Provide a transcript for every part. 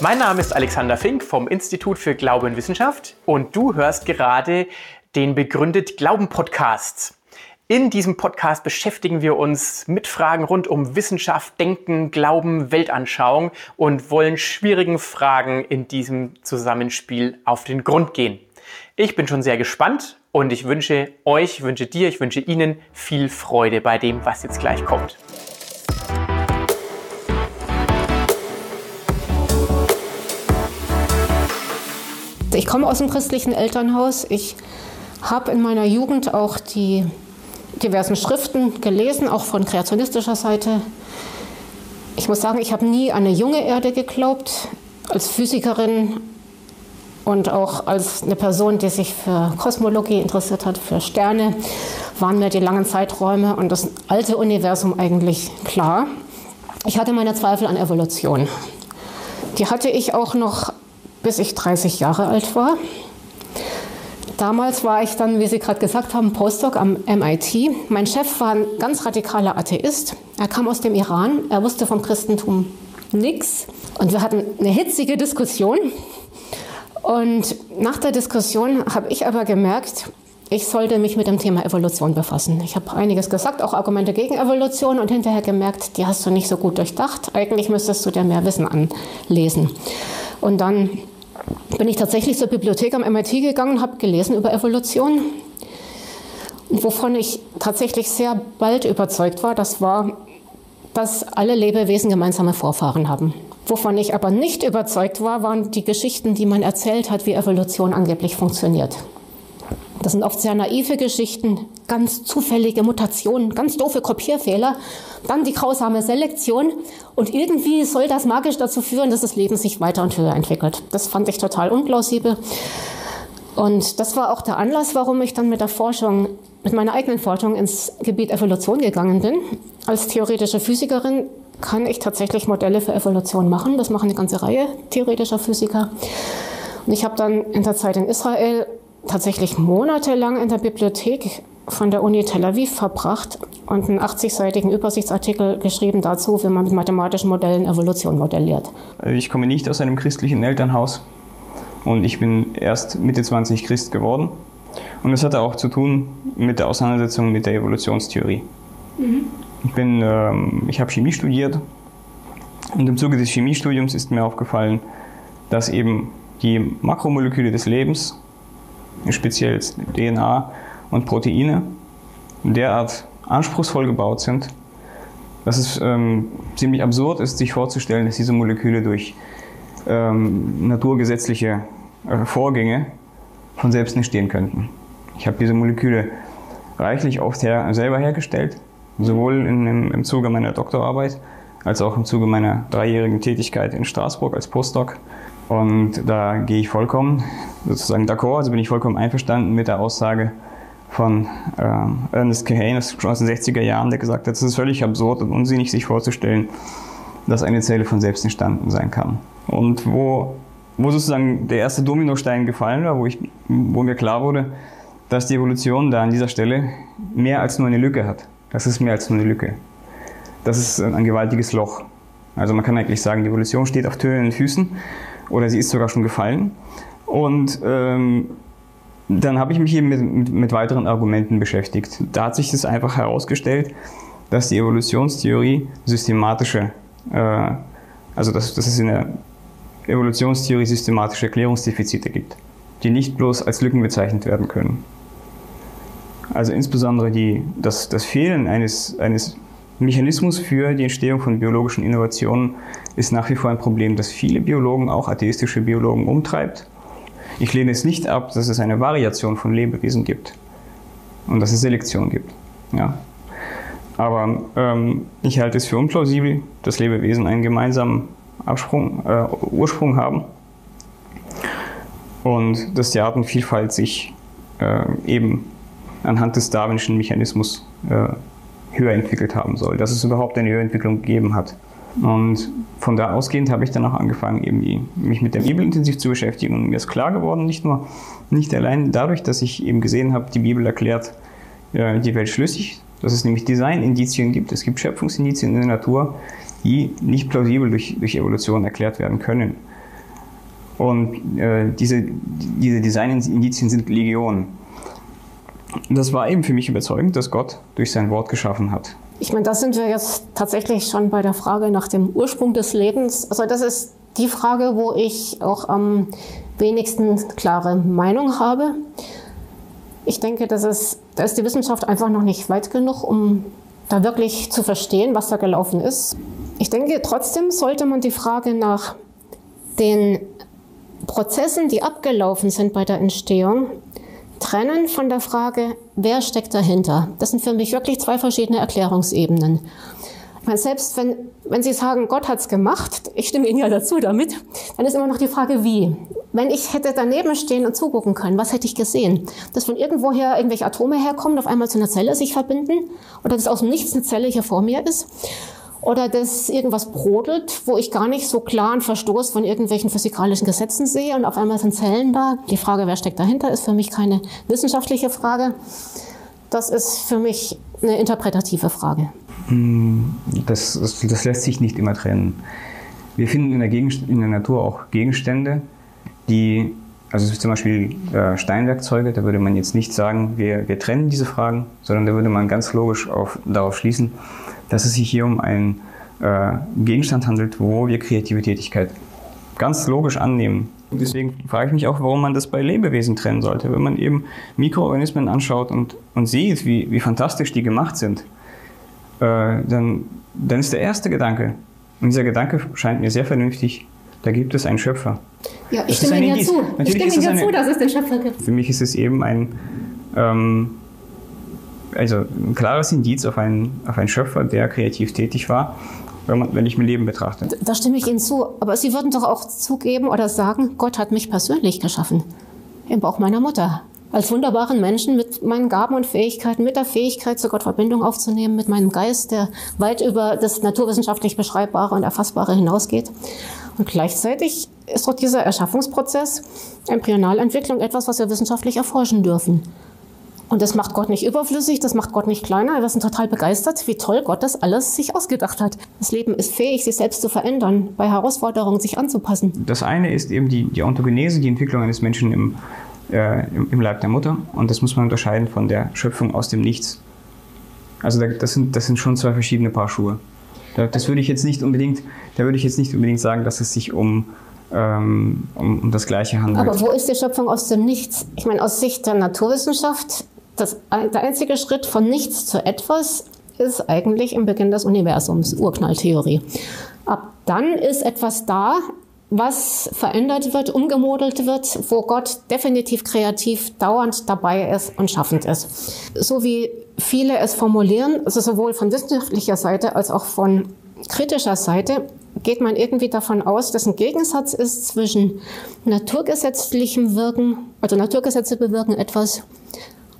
Mein Name ist Alexander Fink vom Institut für Glaube und Wissenschaft und du hörst gerade den Begründet Glauben Podcast. In diesem Podcast beschäftigen wir uns mit Fragen rund um Wissenschaft, Denken, Glauben, Weltanschauung und wollen schwierigen Fragen in diesem Zusammenspiel auf den Grund gehen. Ich bin schon sehr gespannt und ich wünsche euch, wünsche dir, ich wünsche Ihnen viel Freude bei dem, was jetzt gleich kommt. Ich komme aus einem christlichen Elternhaus. Ich habe in meiner Jugend auch die diversen Schriften gelesen, auch von kreationistischer Seite. Ich muss sagen, ich habe nie an eine junge Erde geglaubt. Als Physikerin und auch als eine Person, die sich für Kosmologie interessiert hat, für Sterne, waren mir die langen Zeiträume und das alte Universum eigentlich klar. Ich hatte meine Zweifel an Evolution. Die hatte ich auch noch, bis ich 30 Jahre alt war. Damals war ich dann, wie Sie gerade gesagt haben, Postdoc am MIT. Mein Chef war ein ganz radikaler Atheist. Er kam aus dem Iran. Er wusste vom Christentum nichts. Und wir hatten eine hitzige Diskussion. Und nach der Diskussion habe ich aber gemerkt, ich sollte mich mit dem Thema Evolution befassen. Ich habe einiges gesagt, auch Argumente gegen Evolution und hinterher gemerkt, die hast du nicht so gut durchdacht. Eigentlich müsstest du dir mehr Wissen anlesen. Und dann bin ich tatsächlich zur Bibliothek am MIT gegangen, habe gelesen über Evolution. Und wovon ich tatsächlich sehr bald überzeugt war, das war, dass alle Lebewesen gemeinsame Vorfahren haben. Wovon ich aber nicht überzeugt war, waren die Geschichten, die man erzählt hat, wie Evolution angeblich funktioniert. Das sind oft sehr naive Geschichten, ganz zufällige Mutationen, ganz doofe Kopierfehler, dann die grausame Selektion und irgendwie soll das magisch dazu führen, dass das Leben sich weiter und höher entwickelt. Das fand ich total unplausibel. Und das war auch der Anlass, warum ich dann mit der Forschung, mit meiner eigenen Forschung ins Gebiet Evolution gegangen bin. Als theoretische Physikerin kann ich tatsächlich Modelle für Evolution machen. Das machen eine ganze Reihe theoretischer Physiker. Und ich habe dann in der Zeit in Israel tatsächlich monatelang in der Bibliothek von der Uni Tel Aviv verbracht und einen 80-seitigen Übersichtsartikel geschrieben dazu, wie man mit mathematischen Modellen Evolution modelliert. Also ich komme nicht aus einem christlichen Elternhaus und ich bin erst Mitte 20 Christ geworden. Und das hatte auch zu tun mit der Auseinandersetzung mit der Evolutionstheorie. Mhm. Ich, ähm, ich habe Chemie studiert und im Zuge des Chemiestudiums ist mir aufgefallen, dass eben die Makromoleküle des Lebens speziell DNA und Proteine, derart anspruchsvoll gebaut sind, dass es ähm, ziemlich absurd ist, sich vorzustellen, dass diese Moleküle durch ähm, naturgesetzliche äh, Vorgänge von selbst entstehen könnten. Ich habe diese Moleküle reichlich oft her, selber hergestellt, sowohl in, im, im Zuge meiner Doktorarbeit als auch im Zuge meiner dreijährigen Tätigkeit in Straßburg als Postdoc. Und da gehe ich vollkommen sozusagen d'accord, also bin ich vollkommen einverstanden mit der Aussage von äh, Ernest Kahane schon aus den 60er Jahren, der gesagt hat, es ist völlig absurd und unsinnig, sich vorzustellen, dass eine Zelle von selbst entstanden sein kann. Und wo, wo sozusagen der erste Dominostein gefallen war, wo, ich, wo mir klar wurde, dass die Evolution da an dieser Stelle mehr als nur eine Lücke hat. Das ist mehr als nur eine Lücke. Das ist ein gewaltiges Loch. Also man kann eigentlich sagen, die Evolution steht auf tönernen Füßen oder sie ist sogar schon gefallen. Und ähm, dann habe ich mich eben mit, mit, mit, weiteren Argumenten beschäftigt. Da hat sich das einfach herausgestellt, dass die Evolutionstheorie systematische, äh, also dass, dass es in der Evolutionstheorie systematische Erklärungsdefizite gibt, die nicht bloß als Lücken bezeichnet werden können. Also insbesondere die, das, das Fehlen eines, eines Mechanismus für die Entstehung von biologischen Innovationen ist nach wie vor ein Problem, das viele Biologen, auch atheistische Biologen, umtreibt. Ich lehne es nicht ab, dass es eine Variation von Lebewesen gibt und dass es Selektion gibt. Ja. Aber ähm, ich halte es für unplausibel, dass Lebewesen einen gemeinsamen Absprung, äh, Ursprung haben und dass die Artenvielfalt sich äh, eben anhand des darwinschen Mechanismus äh, höher entwickelt haben soll, dass es überhaupt eine Höherentwicklung gegeben hat. Und von da ausgehend habe ich dann auch angefangen, eben mich mit der Bibel intensiv zu beschäftigen. Und mir ist klar geworden, nicht nur, nicht allein dadurch, dass ich eben gesehen habe, die Bibel erklärt äh, die Welt schlüssig, dass es nämlich Designindizien gibt, es gibt Schöpfungsindizien in der Natur, die nicht plausibel durch, durch Evolution erklärt werden können. Und äh, diese, diese Designindizien sind Legion. Das war eben für mich überzeugend, dass Gott durch sein Wort geschaffen hat. Ich meine, da sind wir jetzt tatsächlich schon bei der Frage nach dem Ursprung des Lebens. Also das ist die Frage, wo ich auch am wenigsten klare Meinung habe. Ich denke, dass es, da ist die Wissenschaft einfach noch nicht weit genug, um da wirklich zu verstehen, was da gelaufen ist. Ich denke, trotzdem sollte man die Frage nach den Prozessen, die abgelaufen sind bei der Entstehung, trennen von der Frage, wer steckt dahinter. Das sind für mich wirklich zwei verschiedene Erklärungsebenen. Ich meine, selbst wenn, wenn Sie sagen, Gott hat's gemacht, ich stimme Ihnen ja dazu damit, dann ist immer noch die Frage, wie. Wenn ich hätte daneben stehen und zugucken können, was hätte ich gesehen? Dass von irgendwoher irgendwelche Atome herkommen, auf einmal zu einer Zelle sich verbinden? Oder dass aus dem Nichts eine Zelle hier vor mir ist? Oder dass irgendwas brodelt, wo ich gar nicht so klar einen Verstoß von irgendwelchen physikalischen Gesetzen sehe und auf einmal sind Zellen da. Die Frage, wer steckt dahinter, ist für mich keine wissenschaftliche Frage. Das ist für mich eine interpretative Frage. Hm, das, das, lässt sich nicht immer trennen. Wir finden in der, in der Natur auch Gegenstände, die, also zum Beispiel äh, Steinwerkzeuge, da würde man jetzt nicht sagen, wir, wir trennen diese Fragen, sondern da würde man ganz logisch auf, darauf schließen, dass es sich hier um einen äh, Gegenstand handelt, wo wir kreative Tätigkeit ganz logisch annehmen. Und deswegen frage ich mich auch, warum man das bei Lebewesen trennen sollte. Wenn man eben Mikroorganismen anschaut und, und sieht, wie, wie fantastisch die gemacht sind, äh, dann, dann ist der erste Gedanke, und dieser Gedanke scheint mir sehr vernünftig, da gibt es einen Schöpfer. Ja, ich stimme Ihnen ja zu. ich stimme Ihnen ja zu, dass es den Schöpfer gibt. Für mich ist es eben ein, ähm, also ein klares Indiz auf einen, auf einen Schöpfer, der kreativ tätig war, wenn, man, wenn ich mein Leben betrachte. Da stimme ich Ihnen zu. Aber Sie würden doch auch zugeben oder sagen, Gott hat mich persönlich geschaffen. Im Bauch meiner Mutter als wunderbaren Menschen mit meinen Gaben und Fähigkeiten, mit der Fähigkeit, zu Gott Verbindung aufzunehmen, mit meinem Geist, der weit über das naturwissenschaftlich Beschreibbare und Erfassbare hinausgeht. Und gleichzeitig ist doch dieser Erschaffungsprozess, Embryonalentwicklung, etwas, was wir wissenschaftlich erforschen dürfen. Und das macht Gott nicht überflüssig, das macht Gott nicht kleiner. Wir sind total begeistert, wie toll Gott das alles sich ausgedacht hat. Das Leben ist fähig, sich selbst zu verändern, bei Herausforderungen sich anzupassen. Das eine ist eben die, die Ontogenese, die Entwicklung eines Menschen im äh, im Leib der Mutter und das muss man unterscheiden von der Schöpfung aus dem Nichts. Also das sind, das sind schon zwei verschiedene Paar Schuhe. das würde ich jetzt nicht unbedingt, da würde ich jetzt nicht unbedingt sagen, dass es sich um, ähm, um, um, das Gleiche handelt. Aber wo ist die Schöpfung aus dem Nichts? Ich meine, aus Sicht der Naturwissenschaft, das, der einzige Schritt von nichts zu etwas ist eigentlich im Beginn des Universums, Urknalltheorie. Ab dann ist etwas da, was verändert wird, umgemodelt wird, wo Gott definitiv kreativ dauernd dabei ist und schaffend ist. So wie viele es formulieren, also sowohl von wissenschaftlicher Seite als auch von kritischer Seite, geht man irgendwie davon aus, dass ein Gegensatz ist zwischen naturgesetzlichem Wirken, also Naturgesetze bewirken etwas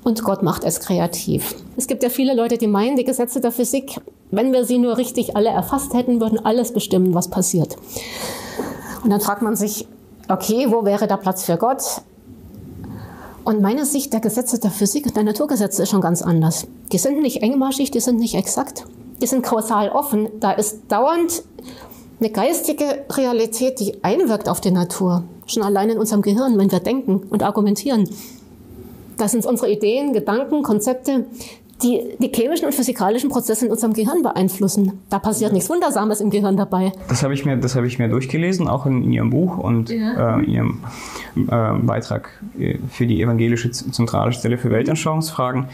und Gott macht es kreativ. Es gibt ja viele Leute, die meinen, die Gesetze der Physik, wenn wir sie nur richtig alle erfasst hätten, würden alles bestimmen, was passiert. Und dann fragt man sich, okay, wo wäre der Platz für Gott? Und meine Sicht der Gesetze der Physik und der Naturgesetze ist schon ganz anders. Die sind nicht engmaschig, die sind nicht exakt, die sind kausal offen. Da ist dauernd eine geistige Realität, die einwirkt auf die Natur. Schon allein in unserem Gehirn, wenn wir denken und argumentieren. Das sind unsere Ideen, Gedanken, Konzepte, die die chemischen und physikalischen Prozesse in unserem Gehirn beeinflussen. Da passiert nichts Wundersames im Gehirn dabei. Das habe ich, mir, das ich mir durchgelesen, auch in, in Ihrem Buch und ja. äh, in Ihrem äh, Beitrag für die Evangelische Zentrale Stelle für Weltanschauungsfragen.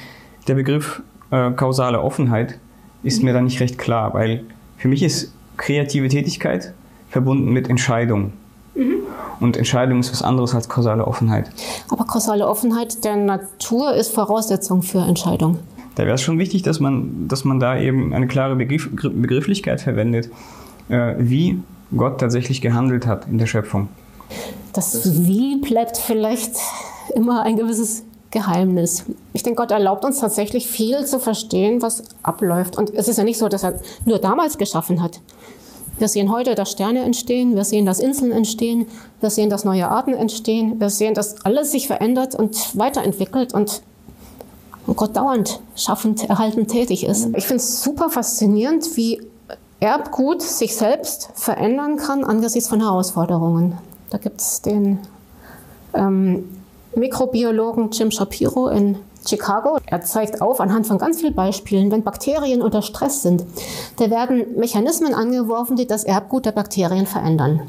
Der Begriff äh, kausale Offenheit ist mhm. mir da nicht recht klar, weil für mich ist kreative Tätigkeit verbunden mit Entscheidung. Mhm. Und Entscheidung ist was anderes als kausale Offenheit. Aber kausale Offenheit der Natur ist Voraussetzung für Entscheidung da wäre es schon wichtig, dass man, dass man da eben eine klare Begriff, Begrifflichkeit verwendet, äh, wie Gott tatsächlich gehandelt hat in der Schöpfung. Das Wie bleibt vielleicht immer ein gewisses Geheimnis. Ich denke, Gott erlaubt uns tatsächlich viel zu verstehen, was abläuft. Und es ist ja nicht so, dass er nur damals geschaffen hat. Wir sehen heute, dass Sterne entstehen, wir sehen, dass Inseln entstehen, wir sehen, dass neue Arten entstehen, wir sehen, dass alles sich verändert und weiterentwickelt und und Gott dauernd schaffend, erhaltend tätig ist. Ich finde es super faszinierend, wie Erbgut sich selbst verändern kann angesichts von Herausforderungen. Da gibt es den ähm, Mikrobiologen Jim Shapiro in Chicago. Er zeigt auf anhand von ganz vielen Beispielen, wenn Bakterien unter Stress sind, da werden Mechanismen angeworfen, die das Erbgut der Bakterien verändern.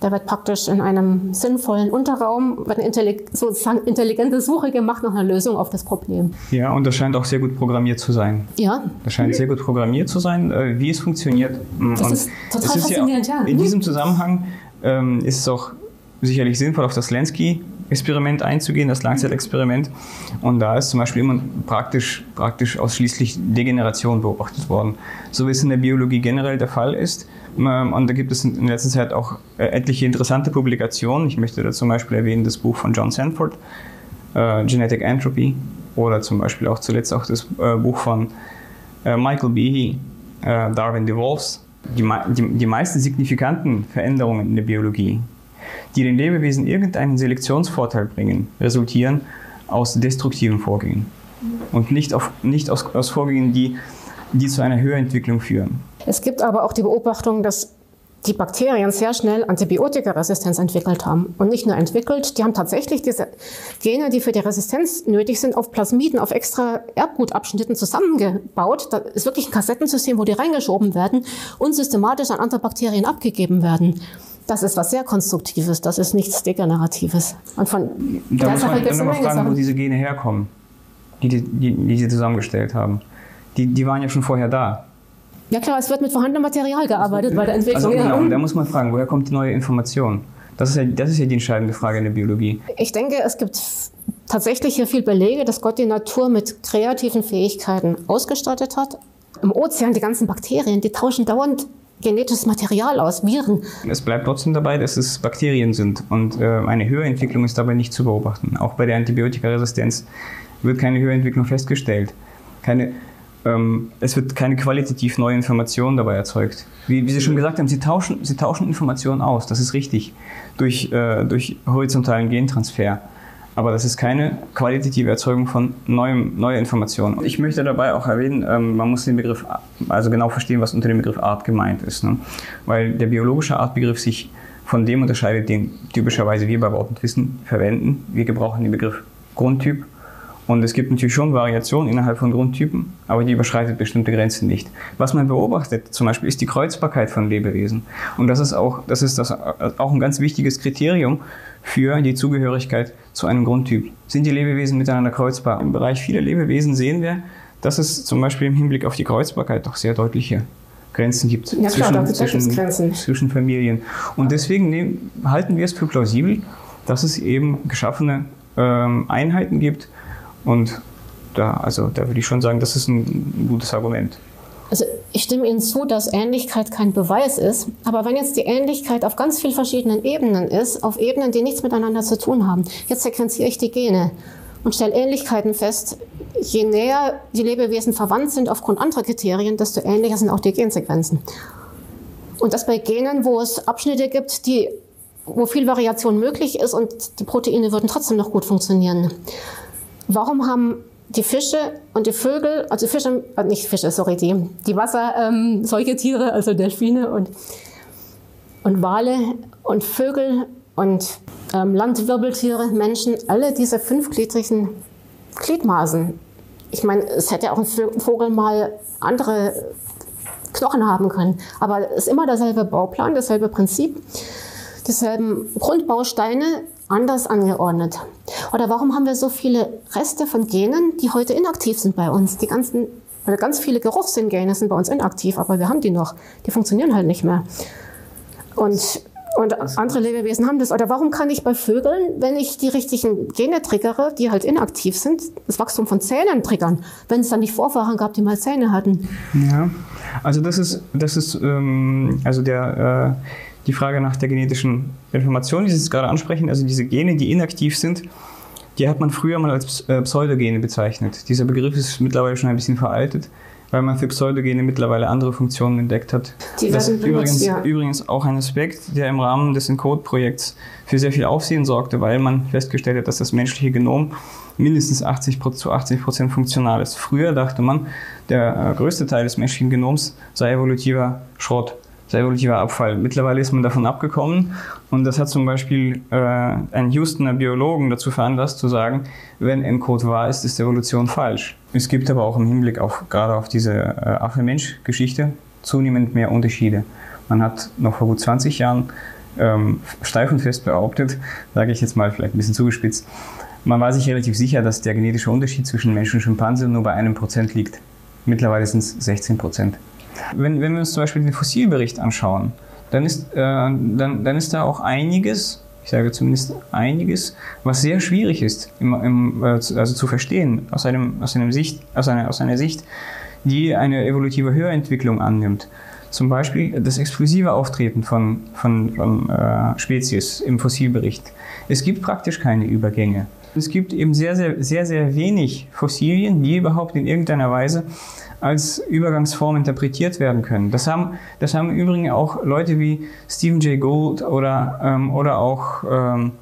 Da wird praktisch in einem sinnvollen Unterraum wird eine sozusagen intelligente Suche gemacht nach einer Lösung auf das Problem. Ja, und das scheint auch sehr gut programmiert zu sein. Ja. Das scheint sehr gut programmiert zu sein, äh, wie es funktioniert. Das und ist total faszinierend, ja. In diesem Zusammenhang ähm, ist es auch sicherlich sinnvoll, auf das Lansky Experiment einzugehen, das Langzeitexperiment. Und da ist zum Beispiel immer praktisch, praktisch ausschließlich Degeneration beobachtet worden. So wie es in der Biologie generell der Fall ist. Ähm, und da gibt es in letzter Zeit auch äh, etliche interessante Publikationen. Ich möchte da zum Beispiel erwähnen das Buch von John Sanford, äh, Genetic Entropy, oder zum Beispiel auch zuletzt auch das äh, Buch von Michael Behe, Darwin Devolves. Die, die, die meisten signifikanten Veränderungen in der Biologie, die den Lebewesen irgendeinen Selektionsvorteil bringen, resultieren aus destruktiven Vorgängen und nicht, auf, nicht aus, aus Vorgängen, die, die zu einer Höherentwicklung führen. Es gibt aber auch die Beobachtung, dass die Bakterien sehr schnell Antibiotikaresistenz entwickelt haben. Und nicht nur entwickelt, die haben tatsächlich diese Gene, die für die Resistenz nötig sind, auf Plasmiden, auf extra Erbgutabschnitten zusammengebaut. Da ist wirklich ein Kassettensystem, wo die reingeschoben werden und systematisch an andere Bakterien abgegeben werden. Das ist was sehr Konstruktives, das ist nichts Degeneratives. Und von da muss man mal fragen, wo diese Gene herkommen, die, die, die, die Sie zusammengestellt haben. Die, die waren ja schon vorher da. Ja klar, es wird mit vorhandenem Material gearbeitet bei der Entwicklung. Also genau, da muss man fragen, woher kommt die neue Information? Das ist, ja, das ist ja die entscheidende Frage in der Biologie. Ich denke, es gibt tatsächlich hier viel Belege, dass Gott die Natur mit kreativen Fähigkeiten ausgestattet hat. Im Ozean, die ganzen Bakterien, die tauschen dauernd genetisches Material aus, Viren. Es bleibt trotzdem dabei, dass es Bakterien sind und äh, eine Höherentwicklung ist dabei nicht zu beobachten. Auch bei der Antibiotikaresistenz wird keine Höherentwicklung festgestellt. Keine, ähm, es wird keine qualitativ neue Information dabei erzeugt. Wie, wie, Sie schon gesagt haben, Sie tauschen, Sie tauschen Informationen aus, das ist richtig, durch, äh, durch horizontalen Gentransfer. Aber das ist keine qualitative Erzeugung von neuem, neuer Information. Ich möchte dabei auch erwähnen, ähm, man muss den Begriff, also genau verstehen, was unter dem Begriff Art gemeint ist. Ne? Weil der biologische Artbegriff sich von dem unterscheidet, den typischerweise wir bei Wort und Wissen verwenden. Wir gebrauchen den Begriff Grundtyp und es gibt natürlich schon Variationen innerhalb von Grundtypen, aber die überschreitet bestimmte Grenzen nicht. Was man beobachtet, zum Beispiel, ist die Kreuzbarkeit von Lebewesen. Und das ist auch, das ist das, auch ein ganz wichtiges Kriterium für die Zugehörigkeit zu einem Grundtyp. Sind die Lebewesen miteinander kreuzbar? Im Bereich vieler Lebewesen sehen wir, dass es zum Beispiel im Hinblick auf die Kreuzbarkeit doch sehr deutliche Grenzen gibt ja, zwischen, klar, zwischen, Grenzen. zwischen Familien. Und deswegen nehmen, halten wir es für plausibel, dass es eben geschaffene ähm, Einheiten gibt, und da, also, da würde ich schon sagen, das ist ein gutes Argument. Also ich stimme Ihnen zu, dass Ähnlichkeit kein Beweis ist. Aber wenn jetzt die Ähnlichkeit auf ganz vielen verschiedenen Ebenen ist, auf Ebenen, die nichts miteinander zu tun haben, jetzt sequenziere ich die Gene und stelle Ähnlichkeiten fest, je näher die Lebewesen verwandt sind aufgrund anderer Kriterien, desto ähnlicher sind auch die Gensequenzen. Und das bei Genen, wo es Abschnitte gibt, die, wo viel Variation möglich ist und die Proteine würden trotzdem noch gut funktionieren. Warum haben die Fische und die Vögel, also Fische, äh, nicht Fische, sorry, die, die Wassersäugetiere, ähm, also Delfine und, und Wale und Vögel und ähm, Landwirbeltiere, Menschen, alle diese fünfgliedrigen Gliedmaßen. Ich meine, es hätte auch ein Vogel mal andere Knochen haben können, aber es ist immer derselbe Bauplan, dasselbe Prinzip, dieselben Grundbausteine, anders angeordnet. Oder warum haben wir so viele Reste von Genen, die heute inaktiv sind bei uns? Die ganzen, oder ganz viele Geruchssinngene sind bei uns inaktiv, aber wir haben die noch. Die funktionieren halt nicht mehr. Und, und andere Lebewesen haben das. Oder warum kann ich bei Vögeln, wenn ich die richtigen Gene triggere, die halt inaktiv sind, das Wachstum von Zähnen triggern, wenn es dann nicht Vorfahren gab, die mal Zähne hatten? Ja, also das ist, das ist ähm, also der äh, die Frage nach der genetischen Information, die Sie jetzt gerade ansprechen, also diese Gene, die inaktiv sind, die hat man früher mal als äh, Pseudogene bezeichnet. Dieser Begriff ist mittlerweile schon ein bisschen veraltet, weil man für Pseudogene mittlerweile andere Funktionen entdeckt hat. Die das ist übrigens, ja. übrigens auch ein Aspekt, der im Rahmen des Encode-Projekts für sehr viel Aufsehen sorgte, weil man festgestellt hat, dass das menschliche Genom mindestens 80 zu 80 Prozent funktional ist. Früher dachte man, der äh, größte Teil des menschlichen Genoms sei evolutiver Schrott. Das evolutiver Abfall. Mittlerweile ist man davon abgekommen und das hat zum Beispiel äh, einen Houstoner Biologen dazu veranlasst zu sagen, wenn ein Code wahr ist, ist Evolution falsch. Es gibt aber auch im Hinblick auf, gerade auf diese äh, Affe-Mensch-Geschichte zunehmend mehr Unterschiede. Man hat noch vor gut 20 Jahren ähm, steif und fest behauptet, sage ich jetzt mal vielleicht ein bisschen zugespitzt, man war sich relativ sicher, dass der genetische Unterschied zwischen Mensch und Schimpanse nur bei einem Prozent liegt. Mittlerweile sind es 16 Prozent. Wenn, wenn wir uns zum Beispiel den Fossilbericht anschauen, dann ist, äh, dann, dann ist da auch einiges, ich sage zumindest einiges, was sehr schwierig ist, im, im, äh, also zu verstehen aus, einem, aus, einem Sicht, aus, einer, aus einer Sicht, die eine evolutive Höherentwicklung annimmt. Zum Beispiel das explosive Auftreten von, von, von äh, Spezies im Fossilbericht. Es gibt praktisch keine Übergänge. Es gibt eben sehr, sehr, sehr, sehr wenig Fossilien, die überhaupt in irgendeiner Weise als Übergangsform interpretiert werden können. Das haben, das haben im Übrigen auch Leute wie Stephen Jay Gould oder, ähm, oder auch ähm,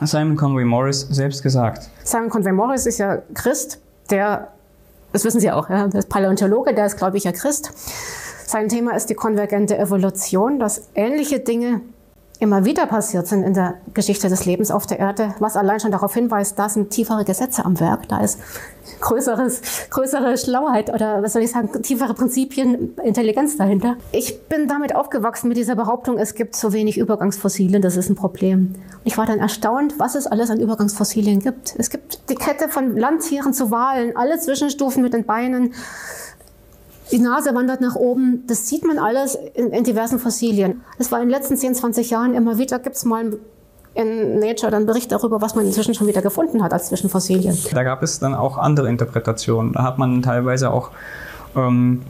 Simon Conway Morris selbst gesagt. Simon Conway Morris ist ja Christ, der, das wissen Sie auch, ja, der ist Paläontologe, der ist, glaube ich, ja Christ. Sein Thema ist die konvergente Evolution, dass ähnliche Dinge immer wieder passiert sind in der Geschichte des Lebens auf der Erde, was allein schon darauf hinweist, da sind tiefere Gesetze am Werk, da ist größeres, größere Schlauheit oder was soll ich sagen, tiefere Prinzipien, Intelligenz dahinter. Ich bin damit aufgewachsen mit dieser Behauptung, es gibt zu wenig Übergangsfossilien, das ist ein Problem. Und ich war dann erstaunt, was es alles an Übergangsfossilien gibt. Es gibt die Kette von Landtieren zu Walen, alle Zwischenstufen mit den Beinen, die Nase wandert nach oben. Das sieht man alles in, in diversen Fossilien. Das war in den letzten 10, 20 Jahren immer wieder, gibt es mal in Nature dann Bericht darüber, was man inzwischen schon wieder gefunden hat als Zwischenfossilien. Da gab es dann auch andere Interpretationen. Da hat man teilweise auch ähm,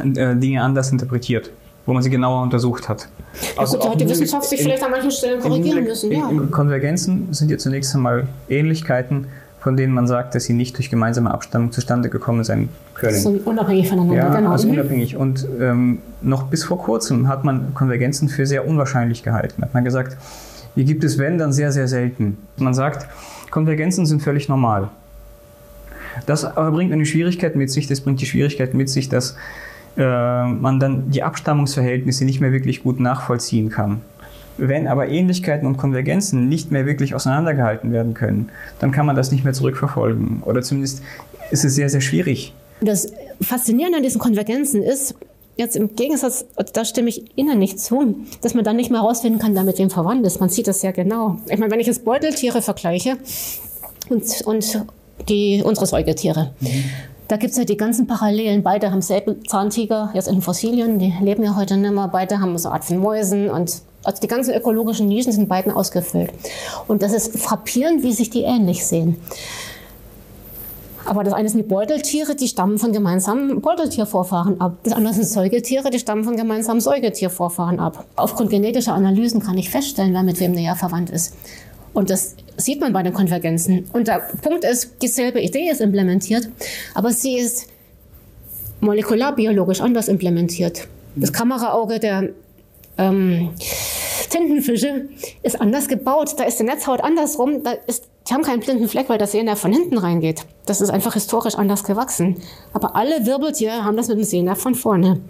äh, Dinge anders interpretiert, wo man sie genauer untersucht hat. Ja, also gut, da hat die Wissenschaft sich vielleicht an manchen Stellen korrigieren müssen. Ja. Konvergenzen sind ja zunächst einmal Ähnlichkeiten, von denen man sagt, dass sie nicht durch gemeinsame Abstammung zustande gekommen sein können. So unabhängig voneinander, ja, genau. Also unabhängig. Und ähm, noch bis vor kurzem hat man Konvergenzen für sehr unwahrscheinlich gehalten. Hat man gesagt, die gibt es, wenn, dann sehr, sehr selten. Man sagt, Konvergenzen sind völlig normal. Das aber bringt eine Schwierigkeit mit sich, das bringt die Schwierigkeit mit sich, dass äh, man dann die Abstammungsverhältnisse nicht mehr wirklich gut nachvollziehen kann. Wenn aber Ähnlichkeiten und Konvergenzen nicht mehr wirklich auseinandergehalten werden können, dann kann man das nicht mehr zurückverfolgen. Oder zumindest ist es sehr, sehr schwierig. Das Faszinierende an diesen Konvergenzen ist, jetzt im Gegensatz, da stimme ich Ihnen nicht zu, dass man dann nicht mehr herausfinden kann, wer mit wem verwandt ist. Man sieht das sehr genau. Ich meine, wenn ich jetzt Beuteltiere vergleiche und, und die, unsere Säugetiere, mhm. Da gibt es ja die ganzen Parallelen. Beide haben Säbelzahntiger, jetzt in Fossilien, die leben ja heute nicht mehr. Beide haben so Art von Mäusen und also die ganzen ökologischen Nischen sind beiden ausgefüllt. Und das ist frappierend, wie sich die ähnlich sehen. Aber das eine sind die Beuteltiere, die stammen von gemeinsamen Beuteltiervorfahren ab. Das andere sind Säugetiere, die stammen von gemeinsamen Säugetiervorfahren ab. Aufgrund genetischer Analysen kann ich feststellen, wer mit wem näher verwandt ist. Und das sieht man bei den Konvergenzen. Und der Punkt ist, dieselbe Idee ist implementiert, aber sie ist molekularbiologisch anders implementiert. Das Kameraauge der ähm, Tintenfische ist anders gebaut. Da ist die Netzhaut andersrum. Da ist, die haben keinen blinden Fleck, weil das Sehner von hinten reingeht. Das ist einfach historisch anders gewachsen. Aber alle Wirbeltiere haben das mit dem Sehner von vorne.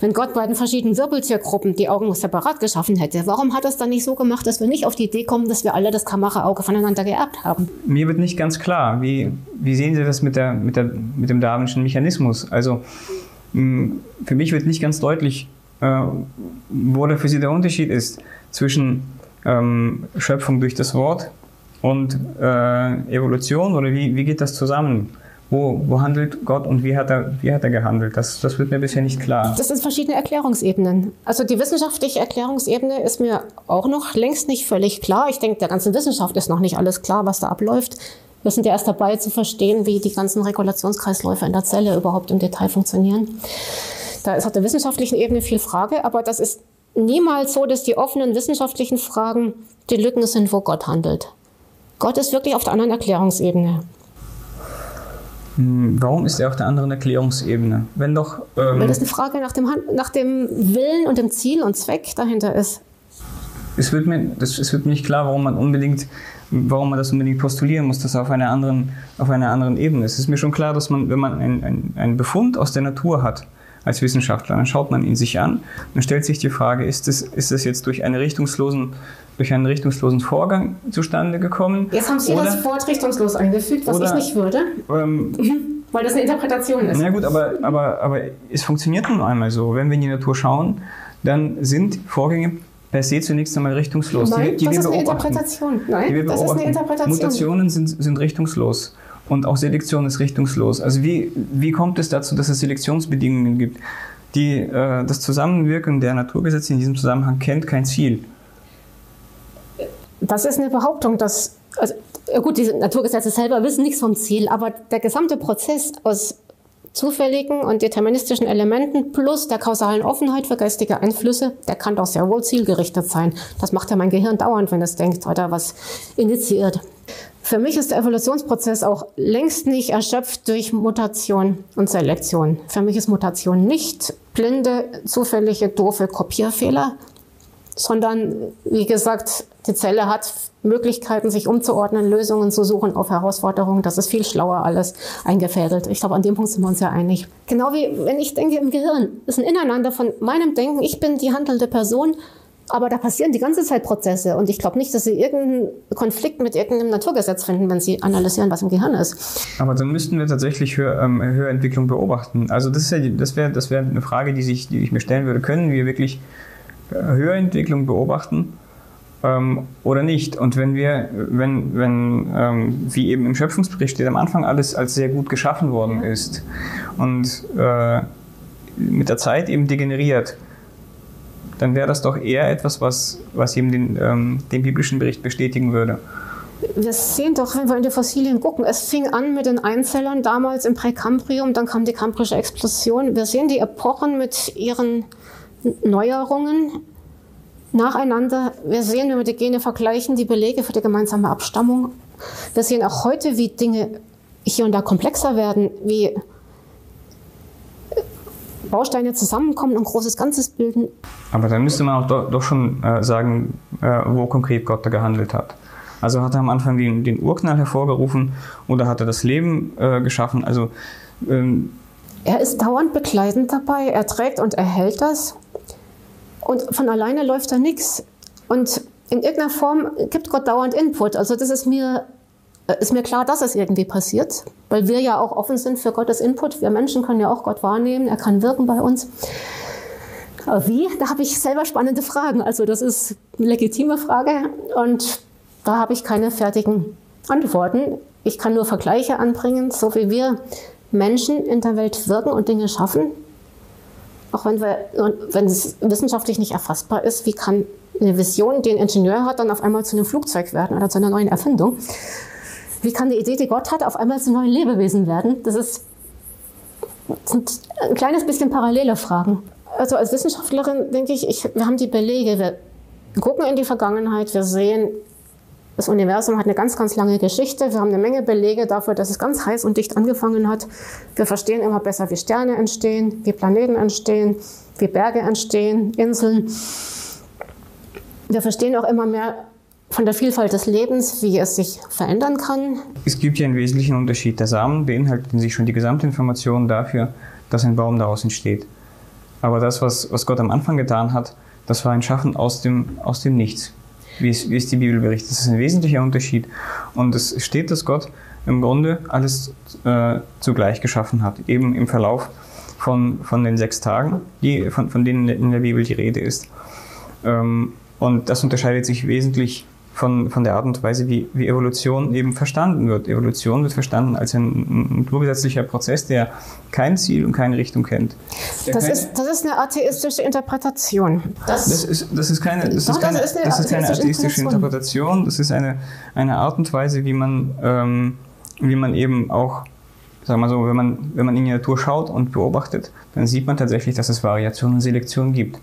Wenn Gott bei den verschiedenen Wirbeltiergruppen die Augen separat geschaffen hätte, warum hat er es dann nicht so gemacht, dass wir nicht auf die Idee kommen, dass wir alle das Kameraauge voneinander geerbt haben? Mir wird nicht ganz klar, wie, wie sehen Sie das mit, der, mit, der, mit dem Darwinschen Mechanismus? Also für mich wird nicht ganz deutlich, äh, wo da für Sie der Unterschied ist zwischen ähm, Schöpfung durch das Wort und äh, Evolution oder wie, wie geht das zusammen? Wo, wo handelt Gott und wie hat er, wie hat er gehandelt? Das, das wird mir bisher nicht klar. Das sind verschiedene Erklärungsebenen. Also die wissenschaftliche Erklärungsebene ist mir auch noch längst nicht völlig klar. Ich denke, der ganzen Wissenschaft ist noch nicht alles klar, was da abläuft. Wir sind ja erst dabei zu verstehen, wie die ganzen Regulationskreisläufe in der Zelle überhaupt im Detail funktionieren. Da ist auf der wissenschaftlichen Ebene viel Frage, aber das ist niemals so, dass die offenen wissenschaftlichen Fragen die Lücken sind, wo Gott handelt. Gott ist wirklich auf der anderen Erklärungsebene. Hm, warum ist er auf der anderen Erklärungsebene? Wenn doch. Ähm Weil das eine Frage nach dem, nach dem Willen und dem Ziel und Zweck dahinter ist. Es wird, mir, das, es wird mir nicht klar, warum man unbedingt, warum man das unbedingt postulieren muss, dass er auf einer anderen, auf einer anderen Ebene ist. Es ist mir schon klar, dass man, wenn man einen ein Befund aus der Natur hat, als Wissenschaftler. Dann schaut man ihn sich an und stellt sich die Frage, ist das, ist das jetzt durch, eine richtungslosen, durch einen richtungslosen Vorgang zustande gekommen? Jetzt haben Sie oder, das Wort richtungslos eingefügt, was oder, ich nicht würde. Ähm, weil das eine Interpretation ist. Na gut, aber, aber, aber es funktioniert nun einmal so. Wenn wir in die Natur schauen, dann sind Vorgänge per se zunächst einmal richtungslos. Nein, die, die das wir ist eine. Interpretation. Nein, das ist eine. Interpretation. Mutationen sind, sind richtungslos. Und auch Selektion ist richtungslos. Also wie, wie kommt es dazu, dass es Selektionsbedingungen gibt? Die, äh, das Zusammenwirken der Naturgesetze in diesem Zusammenhang kennt kein Ziel. Das ist eine Behauptung, dass, also, gut, die Naturgesetze selber wissen nichts vom Ziel, aber der gesamte Prozess aus zufälligen und deterministischen Elementen plus der kausalen Offenheit für geistige Einflüsse, der kann doch sehr wohl zielgerichtet sein. Das macht ja mein Gehirn dauernd, wenn es denkt oder was initiiert. Für mich ist der Evolutionsprozess auch längst nicht erschöpft durch Mutation und Selektion. Für mich ist Mutation nicht blinde, zufällige, doofe Kopierfehler, sondern wie gesagt, die Zelle hat Möglichkeiten, sich umzuordnen, Lösungen zu suchen auf Herausforderungen. Das ist viel schlauer alles eingefädelt. Ich glaube, an dem Punkt sind wir uns ja einig. Genau wie wenn ich denke im Gehirn, ist ein Ineinander von meinem Denken. Ich bin die handelnde Person, aber da passieren die ganze Zeit Prozesse. Und ich glaube nicht, dass Sie irgendeinen Konflikt mit irgendeinem Naturgesetz finden, wenn Sie analysieren, was im Gehirn ist. Aber dann müssten wir tatsächlich Hör, ähm, Hörentwicklung beobachten. Also das, ja, das wäre das wär eine Frage, die, sich, die ich mir stellen würde. Können wir wirklich Hörentwicklung beobachten? ähm, oder nicht. Und wenn wir, wenn, wenn ähm, wie eben im Schöpfungsbericht steht, am Anfang alles als sehr gut geschaffen worden ist und äh, mit der Zeit eben degeneriert, dann wäre das doch eher etwas, was, was eben den, ähm, den biblischen Bericht bestätigen würde. Wir sehen doch, wenn wir in die Fossilien gucken, es fing an mit den Einzellern damals im Präkambrium, dann kam die kambrische Explosion. Wir sehen die Epochen mit ihren Neuerungen nacheinander. Wir sehen, wenn wir die Gene vergleichen, die Belege für die gemeinsame Abstammung. Wir sehen auch heute, wie Dinge hier und da komplexer werden, wie Bausteine zusammenkommen und ein großes Ganzes bilden. Aber dann müsste man auch doch, doch schon äh, sagen, äh, wo konkret Gott da gehandelt hat. Also hat er am Anfang den, den Urknall hervorgerufen oder hat er das Leben äh, geschaffen? Also ähm, er ist dauernd begleitend dabei, er trägt und erhält das. Und von alleine läuft da nichts. Und in irgendeiner Form gibt Gott dauernd Input. Also das ist mir, äh, ist mir klar, dass es irgendwie passiert, weil wir ja auch offen sind für Gottes Input. Wir Menschen können ja auch Gott wahrnehmen, er kann wirken bei uns. Aber wie? Da habe ich selber spannende Fragen. Also das ist eine legitime Frage und da habe ich keine fertigen Antworten. Ich kann nur Vergleiche anbringen, so wie wir Menschen in der Welt wirken und Dinge schaffen. Auch wenn, wir, wenn es wissenschaftlich nicht erfassbar ist, wie kann eine Vision, die ein Ingenieur hat, dann auf einmal zu einem Flugzeug werden oder zu einer neuen Erfindung? Wie kann eine Idee, die Gott hat, auf einmal zu neuen Lebewesen werden? Das ist, sind ein kleines bisschen parallele Fragen. Also als Wissenschaftlerin denke ich, ich, wir haben die Belege. Wir gucken in die Vergangenheit, wir sehen, das Universum hat eine ganz, ganz lange Geschichte. Wir haben eine Menge Belege dafür, dass es ganz heiß und dicht angefangen hat. Wir verstehen immer besser, wie Sterne entstehen, wie Planeten entstehen, wie Berge entstehen, Inseln. Wir verstehen auch immer mehr von der Vielfalt des Lebens, wie es sich verändern kann. Es gibt ja einen wesentlichen Unterschied. Der Samen beinhaltet in sich schon die gesamte Information dafür, dass ein Baum daraus entsteht. Aber das, was, was Gott am Anfang getan hat, das war ein Schaffen aus dem, aus dem Nichts, wie es, wie es die Bibel berichtet. Das ist ein wesentlicher Unterschied. Und es steht, dass Gott im Grunde alles äh, zugleich geschaffen hat, eben im Verlauf von, von den sechs Tagen, die, von, von denen in der Bibel die Rede ist. Ähm, und das unterscheidet sich wesentlich von, von der Art und Weise, wie, wie Evolution eben verstanden wird. Evolution wird verstanden als ein naturgesetzlicher Prozess, der kein Ziel und keine Richtung kennt. Das ist, das ist eine atheistische Interpretation. Das, das, ist, das ist keine, das Doch, ist keine, das ist eine das ist keine atheistische Interpretation. Das ist eine, eine Art und Weise, wie man, ähm, wie man eben auch sagen wir so, wenn man, wenn man in die Natur schaut und beobachtet, dann sieht man tatsächlich, dass es Variation und Selektion gibt.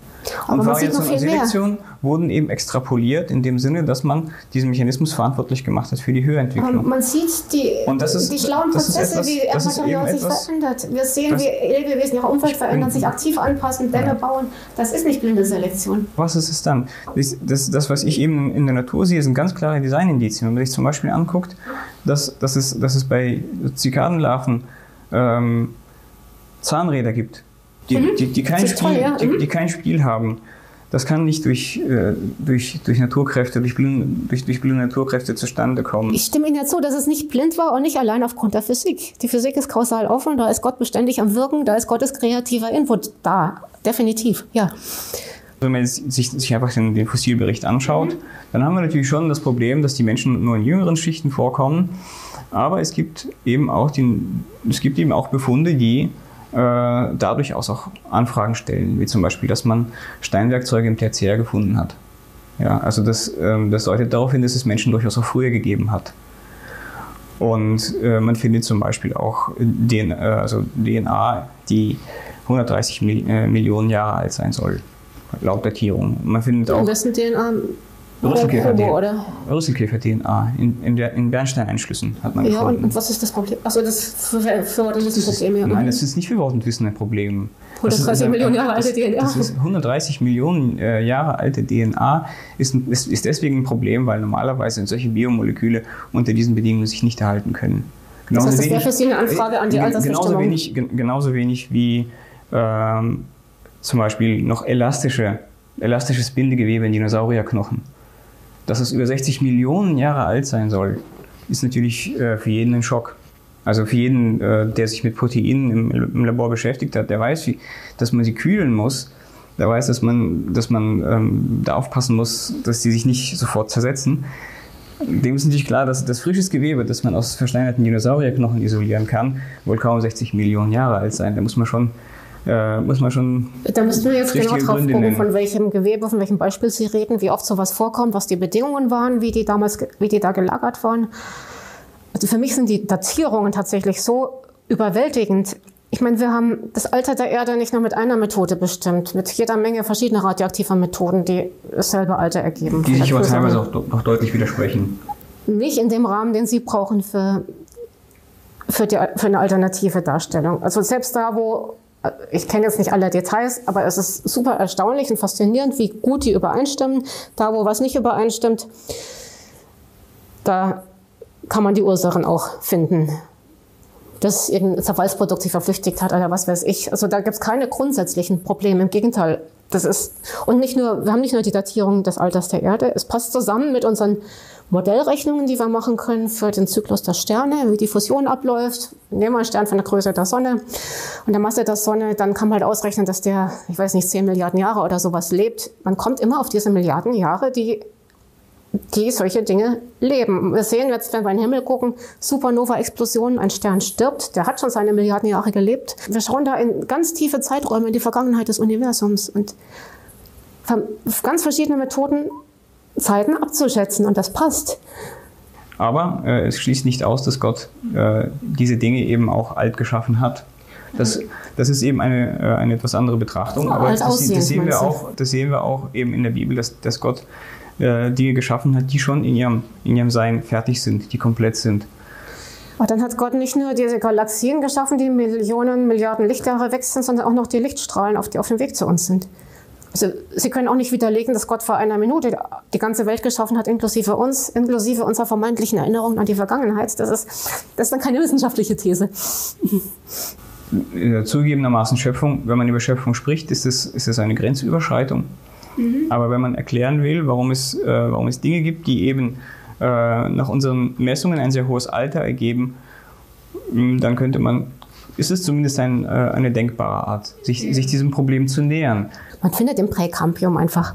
Aber und man sieht noch Variation und viel mehr. Selektion wurden eben extrapoliert in dem Sinne, dass man diesen Mechanismus verantwortlich gemacht hat für die Höherentwicklung. man sieht die, Und das ist- die schlauen Prozesse, etwas- wie Erdmaterial sich etwas- verändert. Wir sehen, das- wie Lebewesen ihre Umwelt verändern, sich aktiv anpassen, Dämme bauen. Das ist nicht blinde Selektion. Was ist es dann? Das, das, das, was ich eben in der Natur sehe, sind ganz klare Designindizien. Wenn man sich zum Beispiel anguckt, dass, dass, es, dass es bei Zikadenlarven ähm, Zahnräder gibt. die, mhm. die, die, kein Spiel, toll, ja. die, mhm. die, kein Spiel haben. Das kann nicht durch, äh, durch, durch Naturkräfte, durch blühende, durch, durch blühende Naturkräfte zustande kommen. Ich stimme Ihnen ja zu, dass es nicht blind war und nicht allein aufgrund der Physik. Die Physik ist kausal offen, da ist Gott beständig am Wirken, da ist Gottes kreativer Input da. Definitiv, ja. Wenn man sich, sich einfach den, den Fossilbericht anschaut, mhm. dann haben wir natürlich schon das Problem, dass die Menschen nur in jüngeren Schichten vorkommen. Aber es gibt eben auch, den, es gibt eben auch Befunde, die da durchaus auch Anfragen stellen, wie zum Beispiel, dass man Steinwerkzeuge im Tertiär gefunden hat. Ja, also das, ähm, das deutet darauf hin, dass es Menschen durchaus auch früher gegeben hat. Und äh, man findet zum Beispiel auch DNA, äh, also DNA, die 130 äh, Millionen Jahre alt sein soll, laut Datierung. Man findet auch. Am besten DNA Rüsselkäfer-DNA Rüsselkäfer in, in, in Bernsteineinschlüssen hat man ja, gefunden. Ja, und was ist das Problem? Also das für, für Wortwissen Problem, ja. Nein, das ist nicht für Wortwissen ein Problem. 130 ist, Millionen Jahre alte DNA. Das ist 130 Millionen äh, Jahre alte DNA ist, ist, ist deswegen ein Problem, weil normalerweise solche Biomoleküle unter diesen Bedingungen sich nicht erhalten können. Genauso das heißt, das wäre für Sie eine Anfrage an die Altersbestimmung? Genauso wenig, genauso wenig wie ähm, zum Beispiel noch elastische, elastisches Bindegewebe in Dinosaurierknochen dass es über 60 Millionen Jahre alt sein soll, ist natürlich äh, für jeden ein Schock. Also für jeden, äh, der sich mit Proteinen im, Labor beschäftigt hat, der weiß, dass man sie kühlen muss. Der weiß, dass man, dass man ähm, da aufpassen muss, dass sie sich nicht sofort zersetzen. Dem ist natürlich klar, dass das frisches Gewebe, das man aus versteinerten Dinosaurierknochen isolieren kann, wohl kaum 60 Millionen Jahre alt sein. Da muss man schon äh, muss man schon. Da müssen wir jetzt genau drauf Gründe gucken, von welchem Gewebe, von welchem Beispiel Sie reden, wie oft sowas vorkommt, was die Bedingungen waren, wie die damals, wie die da gelagert waren. Also für mich sind die Datierungen tatsächlich so überwältigend. Ich meine, wir haben das Alter der Erde nicht nur mit einer Methode bestimmt, mit jeder Menge verschiedener radioaktiver Methoden, die dasselbe Alter ergeben. Die sich aber teilweise auch noch deutlich widersprechen. Nicht in dem Rahmen, den Sie brauchen für, für, die, für eine alternative Darstellung. Also selbst da, wo ich kenne jetzt nicht alle Details, aber es ist super erstaunlich und faszinierend, wie gut die übereinstimmen. Da, wo was nicht übereinstimmt, da kann man die Ursachen auch finden. Dass irgendein Zerfallsprodukt sich verflüchtigt hat oder was weiß ich. Also da gibt es keine grundsätzlichen Probleme. Im Gegenteil, das ist, und nicht nur, wir haben nicht nur die Datierung des Alters der Erde, es passt zusammen mit unseren Modellrechnungen, die wir machen können für den Zyklus der Sterne, wie die Fusion abläuft. Nehmen wir einen Stern von der Größe der Sonne und der Masse der Sonne, dann kann man halt ausrechnen, dass der, ich weiß nicht, 10 Milliarden Jahre oder sowas lebt. Man kommt immer auf diese Milliarden Jahre, die, die solche Dinge leben. Wir sehen jetzt, wenn wir in den Himmel gucken, Supernova-Explosionen, ein Stern stirbt, der hat schon seine Milliarden Jahre gelebt. Wir schauen da in ganz tiefe Zeiträume in die Vergangenheit des Universums und ganz verschiedene Methoden Zeiten abzuschätzen und das passt. Aber äh, es schließt nicht aus, dass Gott äh, diese Dinge eben auch alt geschaffen hat. Das, das ist eben eine, äh, eine etwas andere Betrachtung. Aber das, das, sehen wir auch, das sehen wir auch eben in der Bibel, dass, dass Gott äh, Dinge geschaffen hat, die schon in ihrem, in ihrem Sein fertig sind, die komplett sind. Aber dann hat Gott nicht nur diese Galaxien geschaffen, die Millionen, Milliarden Lichtjahre weg sind, sondern auch noch die Lichtstrahlen, auf die auf dem Weg zu uns sind. Also Sie können auch nicht widerlegen, dass Gott vor einer Minute die ganze Welt geschaffen hat, inklusive uns, inklusive unserer vermeintlichen Erinnerungen an die Vergangenheit. Das ist, das ist dann keine wissenschaftliche These. Zugegebenermaßen Schöpfung, wenn man über Schöpfung spricht, ist es, ist es eine Grenzüberschreitung. Mhm. Aber wenn man erklären will, warum es, äh, warum es Dinge gibt, die eben äh, nach unseren Messungen ein sehr hohes Alter ergeben, dann könnte man, ist es zumindest ein, äh, eine denkbare Art, sich, sich diesem Problem zu nähern. Man findet im Präkampium einfach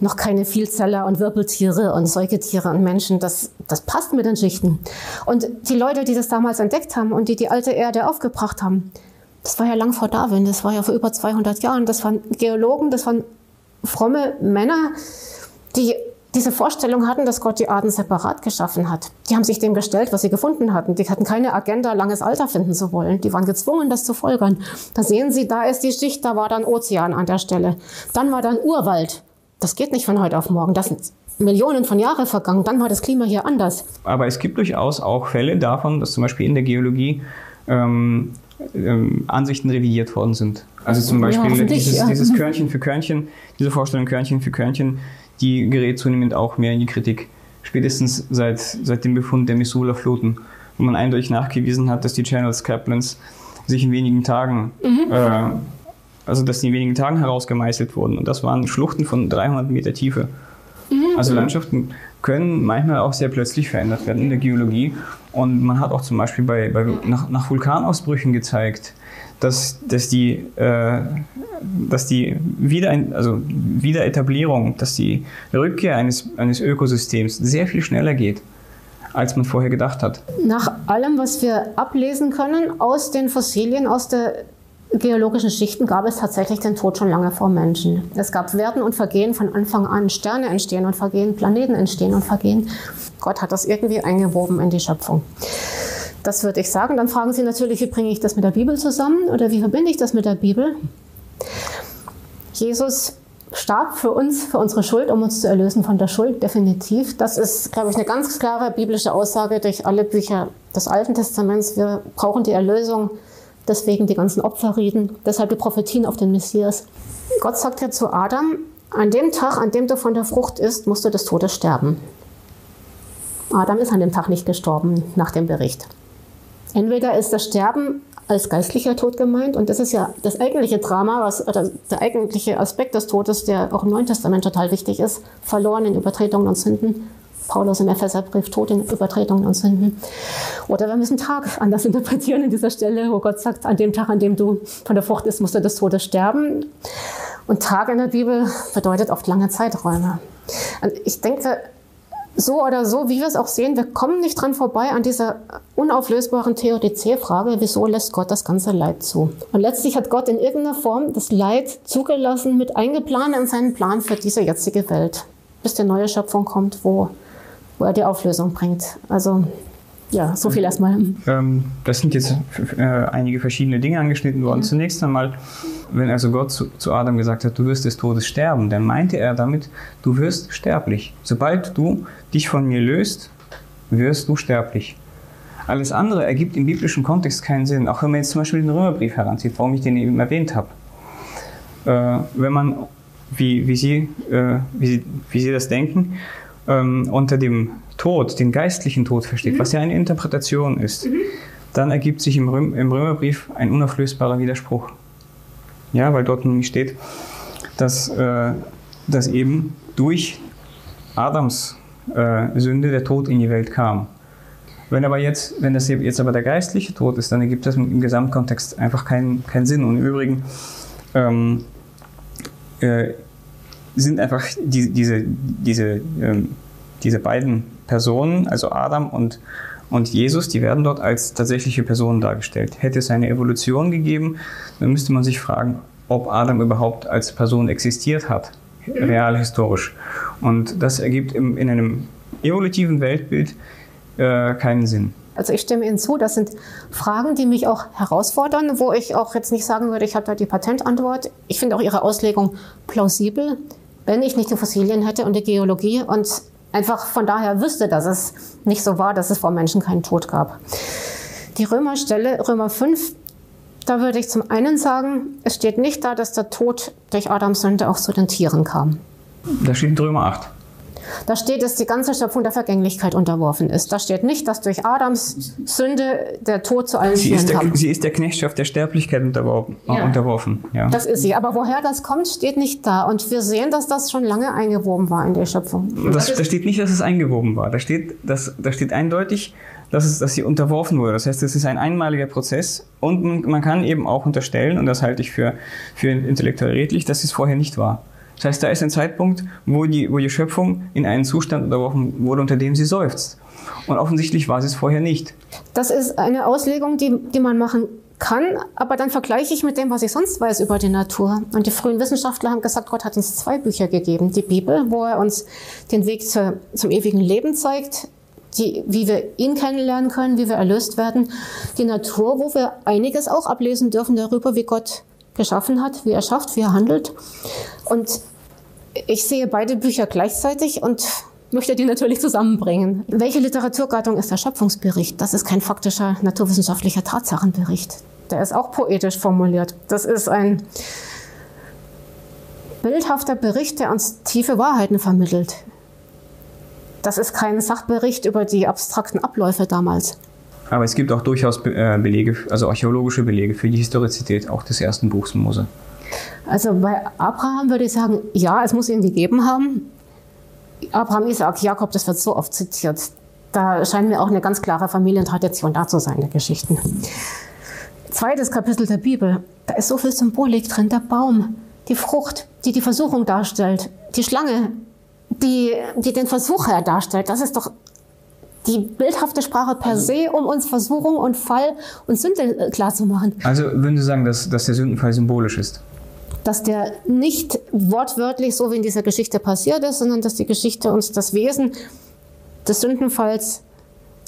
noch keine Vielzeller und Wirbeltiere und Säugetiere und Menschen. Das, das passt mit den Schichten. Und die Leute, die das damals entdeckt haben und die die alte Erde aufgebracht haben, das war ja lang vor Darwin, das war ja vor über 200 Jahren. Das waren Geologen, das waren fromme Männer, die diese Vorstellung hatten, dass Gott die Arten separat geschaffen hat. Die haben sich dem gestellt, was sie gefunden hatten. Die hatten keine Agenda, langes Alter finden zu wollen. Die waren gezwungen, das zu folgern. Da sehen Sie, da ist die Schicht, da war dann Ozean an der Stelle. Dann war dann Urwald. Das geht nicht von heute auf morgen. Das sind Millionen von Jahren vergangen. Dann war das Klima hier anders. Aber es gibt durchaus auch Fälle davon, dass zum Beispiel in der Geologie ähm, ähm, Ansichten revidiert worden sind. Also zum Beispiel ja, dieses, ja. dieses Körnchen für Körnchen, diese Vorstellung Körnchen für Körnchen, die gerät zunehmend auch mehr in die Kritik. Spätestens seit, seit dem Befund der Missoula-Fluten, wo man eindeutig nachgewiesen hat, dass die Channels Kaplans sich in wenigen Tagen mhm. äh, also dass die in wenigen Tagen herausgemeißelt wurden. Und das waren Schluchten von 300 Meter Tiefe. Mhm. Also Landschaften können manchmal auch sehr plötzlich verändert werden in der Geologie. Und man hat auch zum Beispiel bei, bei nach, nach, Vulkanausbrüchen gezeigt, dass, dass die, äh, dass die Wieder, also Wiederetablierung, dass die Rückkehr eines, eines Ökosystems sehr viel schneller geht als man vorher gedacht hat. Nach allem, was wir ablesen können aus den Fossilien, aus der geologischen Schichten gab es tatsächlich den Tod schon lange vor Menschen. Es gab Werden und Vergehen von Anfang an. Sterne entstehen und vergehen, Planeten entstehen und vergehen. Gott hat das irgendwie eingewoben in die Schöpfung. Das würde ich sagen. Dann fragen Sie natürlich, wie bringe ich das mit der Bibel zusammen oder wie verbinde ich das mit der Bibel? Jesus starb für uns, für unsere Schuld, um uns zu erlösen von der Schuld, definitiv. Das ist, glaube ich, eine ganz klare biblische Aussage durch alle Bücher des Alten Testaments. Wir brauchen die Erlösung, deswegen die ganzen Opferreden, deshalb die Prophetien auf den Messias. Gott sagt ja zu Adam, an dem Tag, an dem du von der Frucht isst, musst du des Todes sterben. Adam ist an dem Tag nicht gestorben nach dem Bericht. Entweder ist das Sterben als geistlicher Tod gemeint. Und das ist ja das eigentliche Drama, was, oder der eigentliche Aspekt des Todes, der auch im Neuen Testament total wichtig ist. Verloren in Übertretungen und Sünden. Paulus im Epheserbrief, Tod in Übertretungen und Sünden. Oder wir müssen Tag anders interpretieren in dieser Stelle, wo Gott sagt, an dem Tag, an dem du von der Frucht isst, musst du des Todes sterben. Und Tag in der Bibel bedeutet oft lange Zeiträume. Und ich denke, so oder so, wie wir es auch sehen, wir kommen nicht dran vorbei an dieser unauflösbaren Theodizee-Frage, wieso lässt Gott das ganze Leid zu? Und letztlich hat Gott in irgendeiner Form das Leid zugelassen, mit eingeplant in seinen Plan für diese jetzige Welt, bis die neue Schöpfung kommt, wo, wo er die Auflösung bringt. Also ja, so viel erstmal. Ähm, das sind jetzt äh, einige verschiedene Dinge angeschnitten worden. Ja. Zunächst einmal, wenn also Gott zu, zu, Adam gesagt hat, du wirst des Todes sterben, dann meinte er damit, du wirst sterblich. Sobald du dich von mir löst, wirst du sterblich. Alles andere ergibt im biblischen Kontext keinen Sinn. Auch wenn man jetzt zum Beispiel den Römerbrief heranzieht, warum ich den eben erwähnt habe. Äh, wenn man, wie, wie, Sie, äh, wie, Sie, wie Sie das denken, ähm, unter dem Tod, den geistlichen Tod versteht, mhm. was ja eine Interpretation ist, mhm. dann ergibt sich im, Röm, im Römerbrief ein unauflösbarer Widerspruch. Ja, weil dort nämlich steht, dass, äh, dass eben durch Adams äh, Sünde der Tod in die Welt kam. Wenn aber jetzt, wenn das jetzt aber der geistliche Tod ist, dann ergibt das im Gesamtkontext einfach keinen, keinen Sinn. Und im Übrigen ähm, äh, sind einfach die, diese, diese, ähm, diese beiden Personen, also Adam und, und Jesus, die werden dort als tatsächliche Personen dargestellt. Hätte es eine Evolution gegeben, dann müsste man sich fragen, ob Adam überhaupt als Person existiert hat, real historisch. Und das ergibt im, in einem evolutiven Weltbild äh, keinen Sinn. Also ich stimme Ihnen zu, das sind Fragen, die mich auch herausfordern, wo ich auch jetzt nicht sagen würde, ich habe da die Patentantwort. Ich finde auch Ihre Auslegung plausibel, wenn ich nicht die Fossilien hätte und die Geologie und einfach von daher wüsste, dass es nicht so war, dass es vor Menschen keinen Tod gab. Die Römerstelle, Römer 5, da würde ich zum einen sagen, es steht nicht da, dass der Tod durch Adams Sünde auch zu den Tieren kam. Da steht in Römer 8. Da steht, dass die ganze Schöpfung der Vergänglichkeit unterworfen ist. Da steht nicht, dass durch Adams Sünde der Tod zu allen sie Tieren kam. Sie ist der Knechtschaft der Sterblichkeit unterworfen. Ja. unterworfen ja. Das ist sie. Aber woher das kommt, steht nicht da. Und wir sehen, dass das schon lange eingewoben war in der Schöpfung. Das, da steht nicht, dass es eingewoben war. Da steht, dass, da steht eindeutig, dass, es, dass sie unterworfen wurde. Das heißt, es ist ein einmaliger Prozess und man kann eben auch unterstellen, und das halte ich für, für intellektuell redlich, dass es vorher nicht war. Das heißt, da ist ein Zeitpunkt, wo die, wo die Schöpfung in einen Zustand unterworfen wurde, unter dem sie seufzt. Und offensichtlich war sie es vorher nicht. Das ist eine Auslegung, die, die man machen kann, aber dann vergleiche ich mit dem, was ich sonst weiß über die Natur. Und die frühen Wissenschaftler haben gesagt, Gott hat uns zwei Bücher gegeben. Die Bibel, wo er uns den Weg zur, zum ewigen Leben zeigt, die, wie wir ihn kennenlernen können, wie wir erlöst werden. Die Natur, wo wir einiges auch ablesen dürfen darüber, wie Gott geschaffen hat, wie er schafft, wie er handelt. Und ich sehe beide Bücher gleichzeitig und möchte die natürlich zusammenbringen. Welche Literaturgattung ist der Schöpfungsbericht? Das ist kein faktischer naturwissenschaftlicher Tatsachenbericht. Der ist auch poetisch formuliert. Das ist ein bildhafter Bericht, der uns tiefe Wahrheiten vermittelt. Das ist kein Sachbericht über die abstrakten Abläufe damals. Aber es gibt auch durchaus äh, Belege, also archäologische Belege für die Historizität auch des ersten Buchs Mose. Also bei Abraham würde ich sagen, ja, es muss ihn gegeben haben. Abraham, Isaac, Jakob, das wird so oft zitiert. Da scheint mir auch eine ganz klare Familientradition da zu sein, der Geschichten. Zweites Kapitel der Bibel, da ist so viel Symbolik drin. Der Baum, die Frucht, die die Versuchung darstellt, die Schlange, die, die den Versucher darstellt. Das ist doch die bildhafte Sprache per se, um uns Versuchung und Fall und Sünde klarzumachen. Also würden Sie sagen, dass, dass der Sündenfall symbolisch ist? Dass der nicht wortwörtlich so wie in dieser Geschichte passiert ist, sondern dass die Geschichte uns das Wesen des Sündenfalls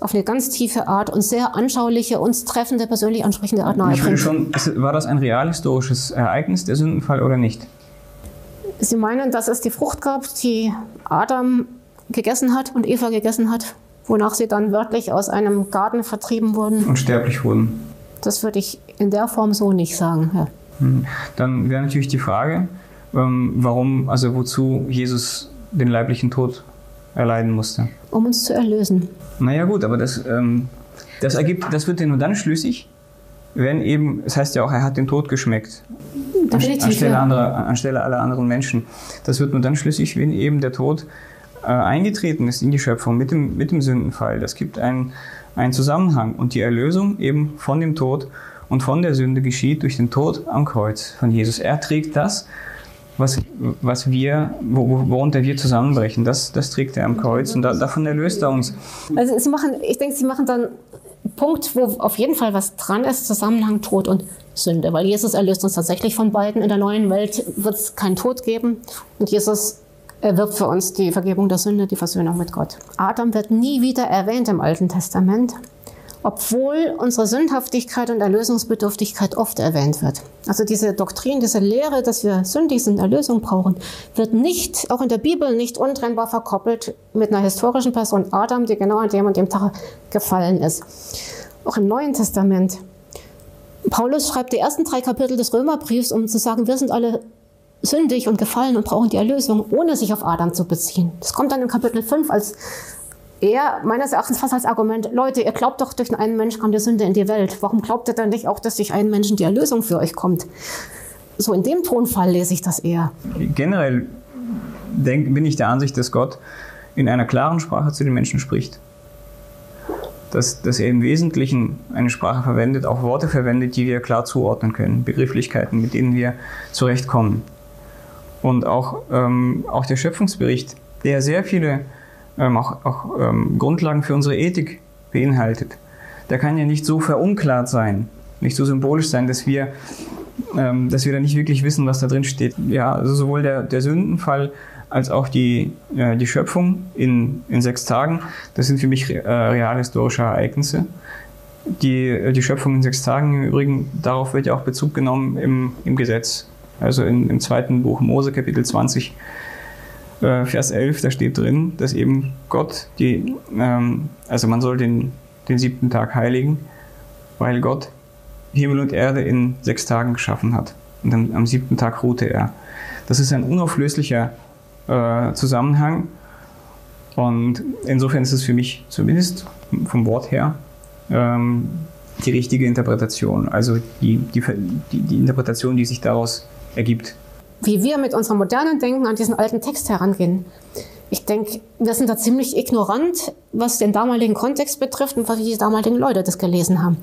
auf eine ganz tiefe Art und sehr anschauliche, uns treffende, persönlich ansprechende Art nahebringt. Schon, war das ein realhistorisches Ereignis, der Sündenfall, oder nicht? Sie meinen, dass es die Frucht gab, die Adam gegessen hat und Eva gegessen hat, wonach sie dann wörtlich aus einem Garten vertrieben wurden? Und sterblich wurden. Das würde ich in der Form so nicht sagen. Ja. Hm. Dann wäre natürlich die Frage, ähm, warum, also wozu Jesus den leiblichen Tod erleiden musste. Um uns zu erlösen. Naja gut, aber das, ähm, das ergibt, das wird ja nur dann schlüssig, wenn eben, es heißt ja auch, er hat den Tod geschmeckt. Definitiv, anstelle, ja. anderer, anstelle aller anderen Menschen. Das wird nur dann schlüssig, wenn eben der Tod äh, eingetreten ist in die Schöpfung mit dem, mit dem Sündenfall. Das gibt einen, einen Zusammenhang. Und die Erlösung eben von dem Tod und von der Sünde geschieht durch den Tod am Kreuz von Jesus. Er trägt das, was, was wir, worunter wir zusammenbrechen. Das, das trägt er am Kreuz und da, davon erlöst er uns. Also sie machen, ich denke, sie machen dann Punkt, wo auf jeden Fall was dran ist, Zusammenhang Tod und Sünde, weil Jesus erlöst uns tatsächlich von beiden. In der neuen Welt wird es keinen Tod geben und Jesus erwirbt für uns die Vergebung der Sünde, die Versöhnung mit Gott. Adam wird nie wieder erwähnt im Alten Testament obwohl unsere Sündhaftigkeit und Erlösungsbedürftigkeit oft erwähnt wird. Also diese Doktrin, diese Lehre, dass wir sündig sind, Erlösung brauchen, wird nicht, auch in der Bibel, nicht untrennbar verkoppelt mit einer historischen Person Adam, die genau an dem und dem Tag gefallen ist. Auch im Neuen Testament. Paulus schreibt die ersten drei Kapitel des Römerbriefs, um zu sagen, wir sind alle sündig und gefallen und brauchen die Erlösung, ohne sich auf Adam zu beziehen. Das kommt dann in Kapitel 5 als eher meines Erachtens fast als Argument, Leute, ihr glaubt doch, durch einen Menschen kommt die Sünde in die Welt. Warum glaubt ihr dann nicht auch, dass durch einen Menschen die Erlösung für euch kommt? So in dem Tonfall lese ich das eher. Generell denk, bin ich der Ansicht, dass Gott in einer klaren Sprache zu den Menschen spricht. Dass, dass er im Wesentlichen eine Sprache verwendet, auch Worte verwendet, die wir klar zuordnen können, Begrifflichkeiten, mit denen wir zurechtkommen. Und auch, ähm, auch der Schöpfungsbericht, der sehr viele ähm, auch, auch ähm, Grundlagen für unsere Ethik beinhaltet. Der kann ja nicht so verunklart sein, nicht so symbolisch sein, dass wir, ähm, dass wir da nicht wirklich wissen, was da drin steht. Ja, also sowohl der, der Sündenfall als auch die, äh, die Schöpfung in, in sechs Tagen, das sind für mich äh, realhistorische Ereignisse. Die, äh, die Schöpfung in sechs Tagen im Übrigen, darauf wird ja auch Bezug genommen im, im Gesetz. Also in, im zweiten Buch Mose, Kapitel 20, äh, Vers 11, da steht drin, dass eben Gott die, ähm, also man soll den, den siebten Tag heiligen, weil Gott Himmel und Erde in sechs Tagen geschaffen hat. Und am, am siebten Tag ruhte er. Das ist ein unauflöslicher äh, Zusammenhang. Und insofern ist es für mich zumindest vom Wort her ähm, die richtige Interpretation. Also die, die, die, die Interpretation, die sich daraus ergibt wie wir mit unserem modernen Denken an diesen alten Text herangehen. Ich denke, wir sind da ziemlich ignorant, was den damaligen Kontext betrifft und wie die damaligen Leute das gelesen haben.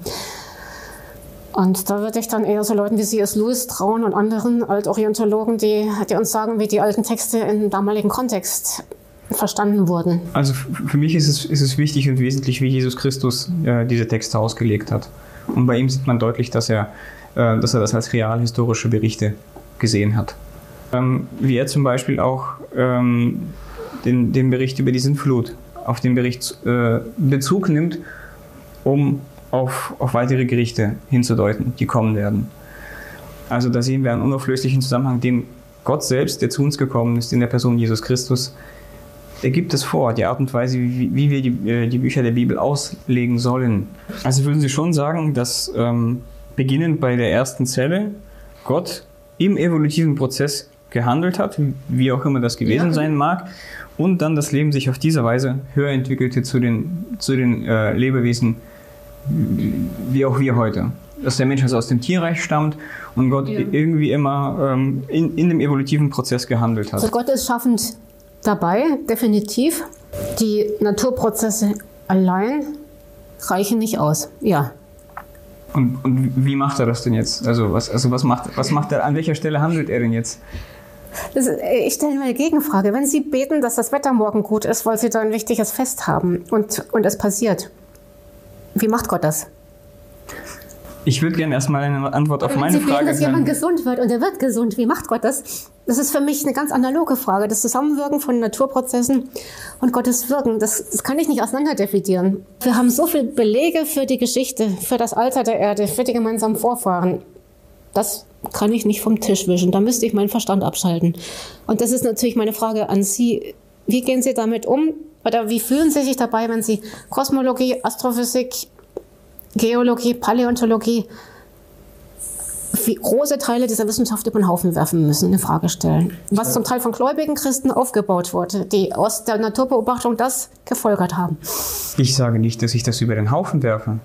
Und da würde ich dann eher so Leuten wie C.S. Lewis trauen und anderen Altorientologen, die, die uns sagen, wie die alten Texte im damaligen Kontext verstanden wurden. Also für mich ist es, ist es wichtig und wesentlich, wie Jesus Christus äh, diese Texte ausgelegt hat. Und bei ihm sieht man deutlich, dass er, äh, dass er das als realhistorische Berichte gesehen hat. Ähm, wie er zum Beispiel auch ähm, den, den Bericht über die Sintflut auf den Bericht äh, Bezug nimmt, um auf, auf weitere Gerichte hinzudeuten, die kommen werden. Also da sehen wir einen unauflöslichen Zusammenhang, den Gott selbst, der zu uns gekommen ist, in der Person Jesus Christus, der gibt es vor, die Art und Weise, wie, wie wir die, äh, die Bücher der Bibel auslegen sollen. Also würden Sie schon sagen, dass ähm, beginnend bei der ersten Zelle Gott im evolutiven Prozess gehandelt hat, wie auch immer das gewesen ja. sein mag, und dann das Leben sich auf diese Weise höher entwickelte zu den, zu den äh, Lebewesen, wie auch wir heute. dass der Mensch also aus dem Tierreich stammt und Gott ja. irgendwie immer ähm, in, in dem evolutiven Prozess gehandelt hat. Also Gott ist schaffend dabei, definitiv. Die Naturprozesse allein reichen nicht aus. Ja. Und, und wie macht er das denn jetzt? Also was, also was macht, was macht er, an welcher Stelle handelt er denn jetzt? Das, äh, ich stelle mir eine Gegenfrage. Wenn Sie beten, dass das Wetter morgen gut ist, weil Sie da ein wichtiges Fest haben und, und es passiert, wie macht Gott das? Ich würde gerne erstmal eine Antwort auf meine Sie Frage. Wenn dass jemand gesund wird und er wird gesund, wie macht Gott das? Das ist für mich eine ganz analoge Frage. Das Zusammenwirken von Naturprozessen und Gottes Wirken, das, das kann ich nicht auseinander definieren. Wir haben so viele Belege für die Geschichte, für das Alter der Erde, für die gemeinsamen Vorfahren. Das kann ich nicht vom Tisch wischen. Da müsste ich meinen Verstand abschalten. Und das ist natürlich meine Frage an Sie. Wie gehen Sie damit um? Oder wie fühlen Sie sich dabei, wenn Sie Kosmologie, Astrophysik, Geologie, Paläontologie, wie große Teile dieser Wissenschaft über den Haufen werfen müssen, eine Frage stellen. Was zum Teil von gläubigen Christen aufgebaut wurde, die aus der Naturbeobachtung das gefolgert haben. Ich sage nicht, dass ich das über den Haufen werfe.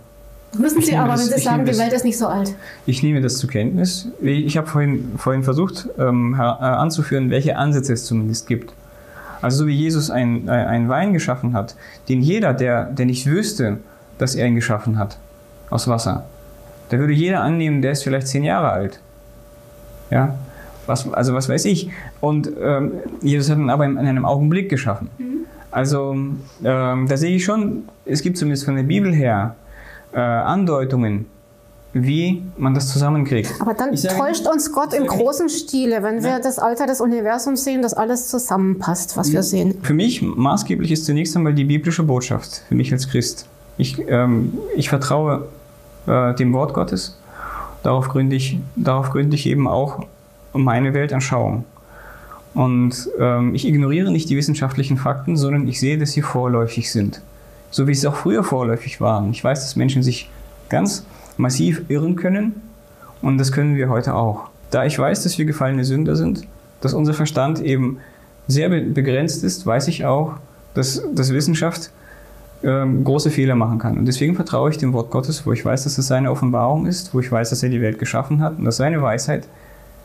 Müssen Sie aber, das, wenn Sie sagen, die Welt ist nicht so alt. Ich nehme das zur Kenntnis. Ich habe vorhin, vorhin versucht ähm, äh, anzuführen, welche Ansätze es zumindest gibt. Also so wie Jesus einen äh, Wein geschaffen hat, den jeder, der, der nicht wüsste, dass er ihn geschaffen hat, aus Wasser. Da würde jeder annehmen, der ist vielleicht zehn Jahre alt. Ja, was, also was weiß ich. Und ähm, Jesus hat ihn aber in, in einem Augenblick geschaffen. Mhm. Also ähm, da sehe ich schon, es gibt zumindest von der Bibel her äh, Andeutungen, wie man das zusammenkriegt. Aber dann sage, täuscht uns Gott im großen Stile, wenn wir das Alter des Universums sehen, dass alles zusammenpasst, was wir sehen. Für mich maßgeblich ist zunächst einmal die biblische Botschaft, für mich als Christ. Ich, ähm, ich vertraue äh, dem Wort Gottes. Darauf gründe, ich, darauf gründe ich eben auch meine Weltanschauung. Und ähm, ich ignoriere nicht die wissenschaftlichen Fakten, sondern ich sehe, dass sie vorläufig sind. So wie sie auch früher vorläufig waren. Ich weiß, dass Menschen sich ganz massiv irren können und das können wir heute auch. Da ich weiß, dass wir gefallene Sünder sind, dass unser Verstand eben sehr begrenzt ist, weiß ich auch, dass, dass Wissenschaft ähm, große Fehler machen kann. Und deswegen vertraue ich dem Wort Gottes, wo ich weiß, dass es seine Offenbarung ist, wo ich weiß, dass er die Welt geschaffen hat und dass seine Weisheit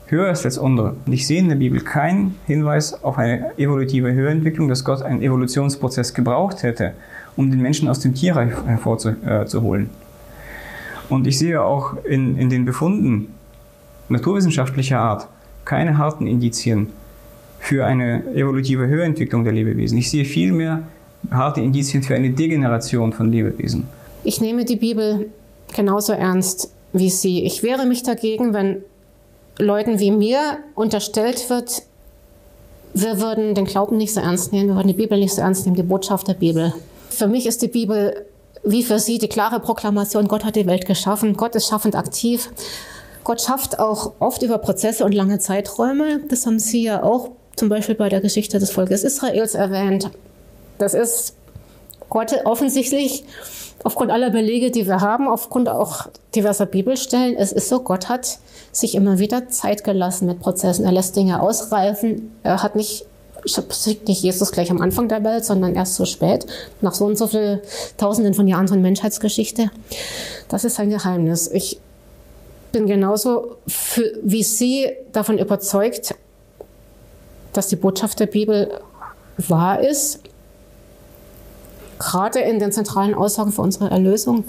höher ist als unsere. Und ich sehe in der Bibel keinen Hinweis auf eine evolutive Höherentwicklung, dass Gott einen Evolutionsprozess gebraucht hätte, um den Menschen aus dem Tierreich hervorzuholen. Äh, und ich sehe auch in, in den Befunden naturwissenschaftlicher Art keine harten Indizien für eine evolutive Höherentwicklung der Lebewesen. Ich sehe vielmehr harte Indizien für eine Degeneration von Lebewesen. Ich nehme die Bibel genauso ernst wie Sie. Ich wehre mich dagegen, wenn Leuten wie mir unterstellt wird, wir würden den Glauben nicht so ernst nehmen, wir würden die Bibel nicht so ernst nehmen, die Botschaft der Bibel. Für mich ist die Bibel wie für Sie die klare Proklamation, Gott hat die Welt geschaffen, Gott ist schaffend aktiv. Gott schafft auch oft über Prozesse und lange Zeiträume. Das haben Sie ja auch zum Beispiel bei der Geschichte des Volkes Israels erwähnt. Das ist Gott offensichtlich aufgrund aller Belege, die wir haben, aufgrund auch diverser Bibelstellen, es ist so, Gott hat sich immer wieder Zeit gelassen mit Prozessen. Er lässt Dinge ausreifen. Er hat nicht, schickt nicht Jesus gleich am Anfang der Welt, sondern erst so spät, nach so und so viel Tausenden von Jahren von Menschheitsgeschichte. Das ist sein Geheimnis. Ich bin genauso für, wie Sie davon überzeugt, dass die Botschaft der Bibel wahr ist gerade in den zentralen Aussagen für unsere Erlösung.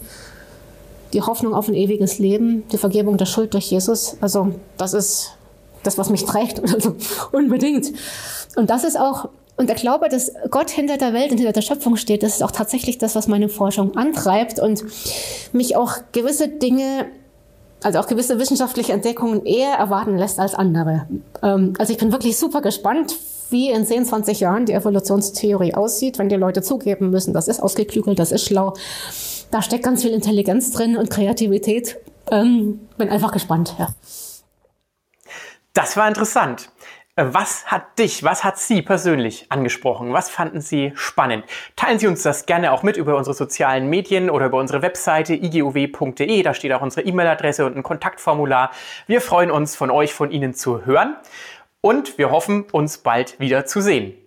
Die Hoffnung auf ein ewiges Leben, die Vergebung der Schuld durch Jesus. Also das ist das, was mich trägt. Unbedingt. Und das ist auch, und der Glaube, dass Gott hinter der Welt und hinter der Schöpfung steht, das ist auch tatsächlich das, was meine Forschung antreibt und mich auch gewisse Dinge also auch gewisse wissenschaftliche Entdeckungen eher erwarten lässt als andere. Ähm, also ich bin wirklich super gespannt, wie in 10, 20 Jahren die Evolutionstheorie aussieht, wenn die Leute zugeben müssen, das ist ausgeklügelt, das ist schlau. Da steckt ganz viel Intelligenz drin und Kreativität. Ähm, bin einfach gespannt, ja. Das war interessant. Äh, was hat dich, was hat Sie persönlich angesprochen? Was fanden Sie spannend? Teilen Sie uns das gerne auch mit über unsere sozialen Medien oder über unsere Webseite iguw.de. Da steht auch unsere E-Mail-Adresse und ein Kontaktformular. Wir freuen uns, von euch, von Ihnen zu hören und wir hoffen, uns bald wieder zu sehen.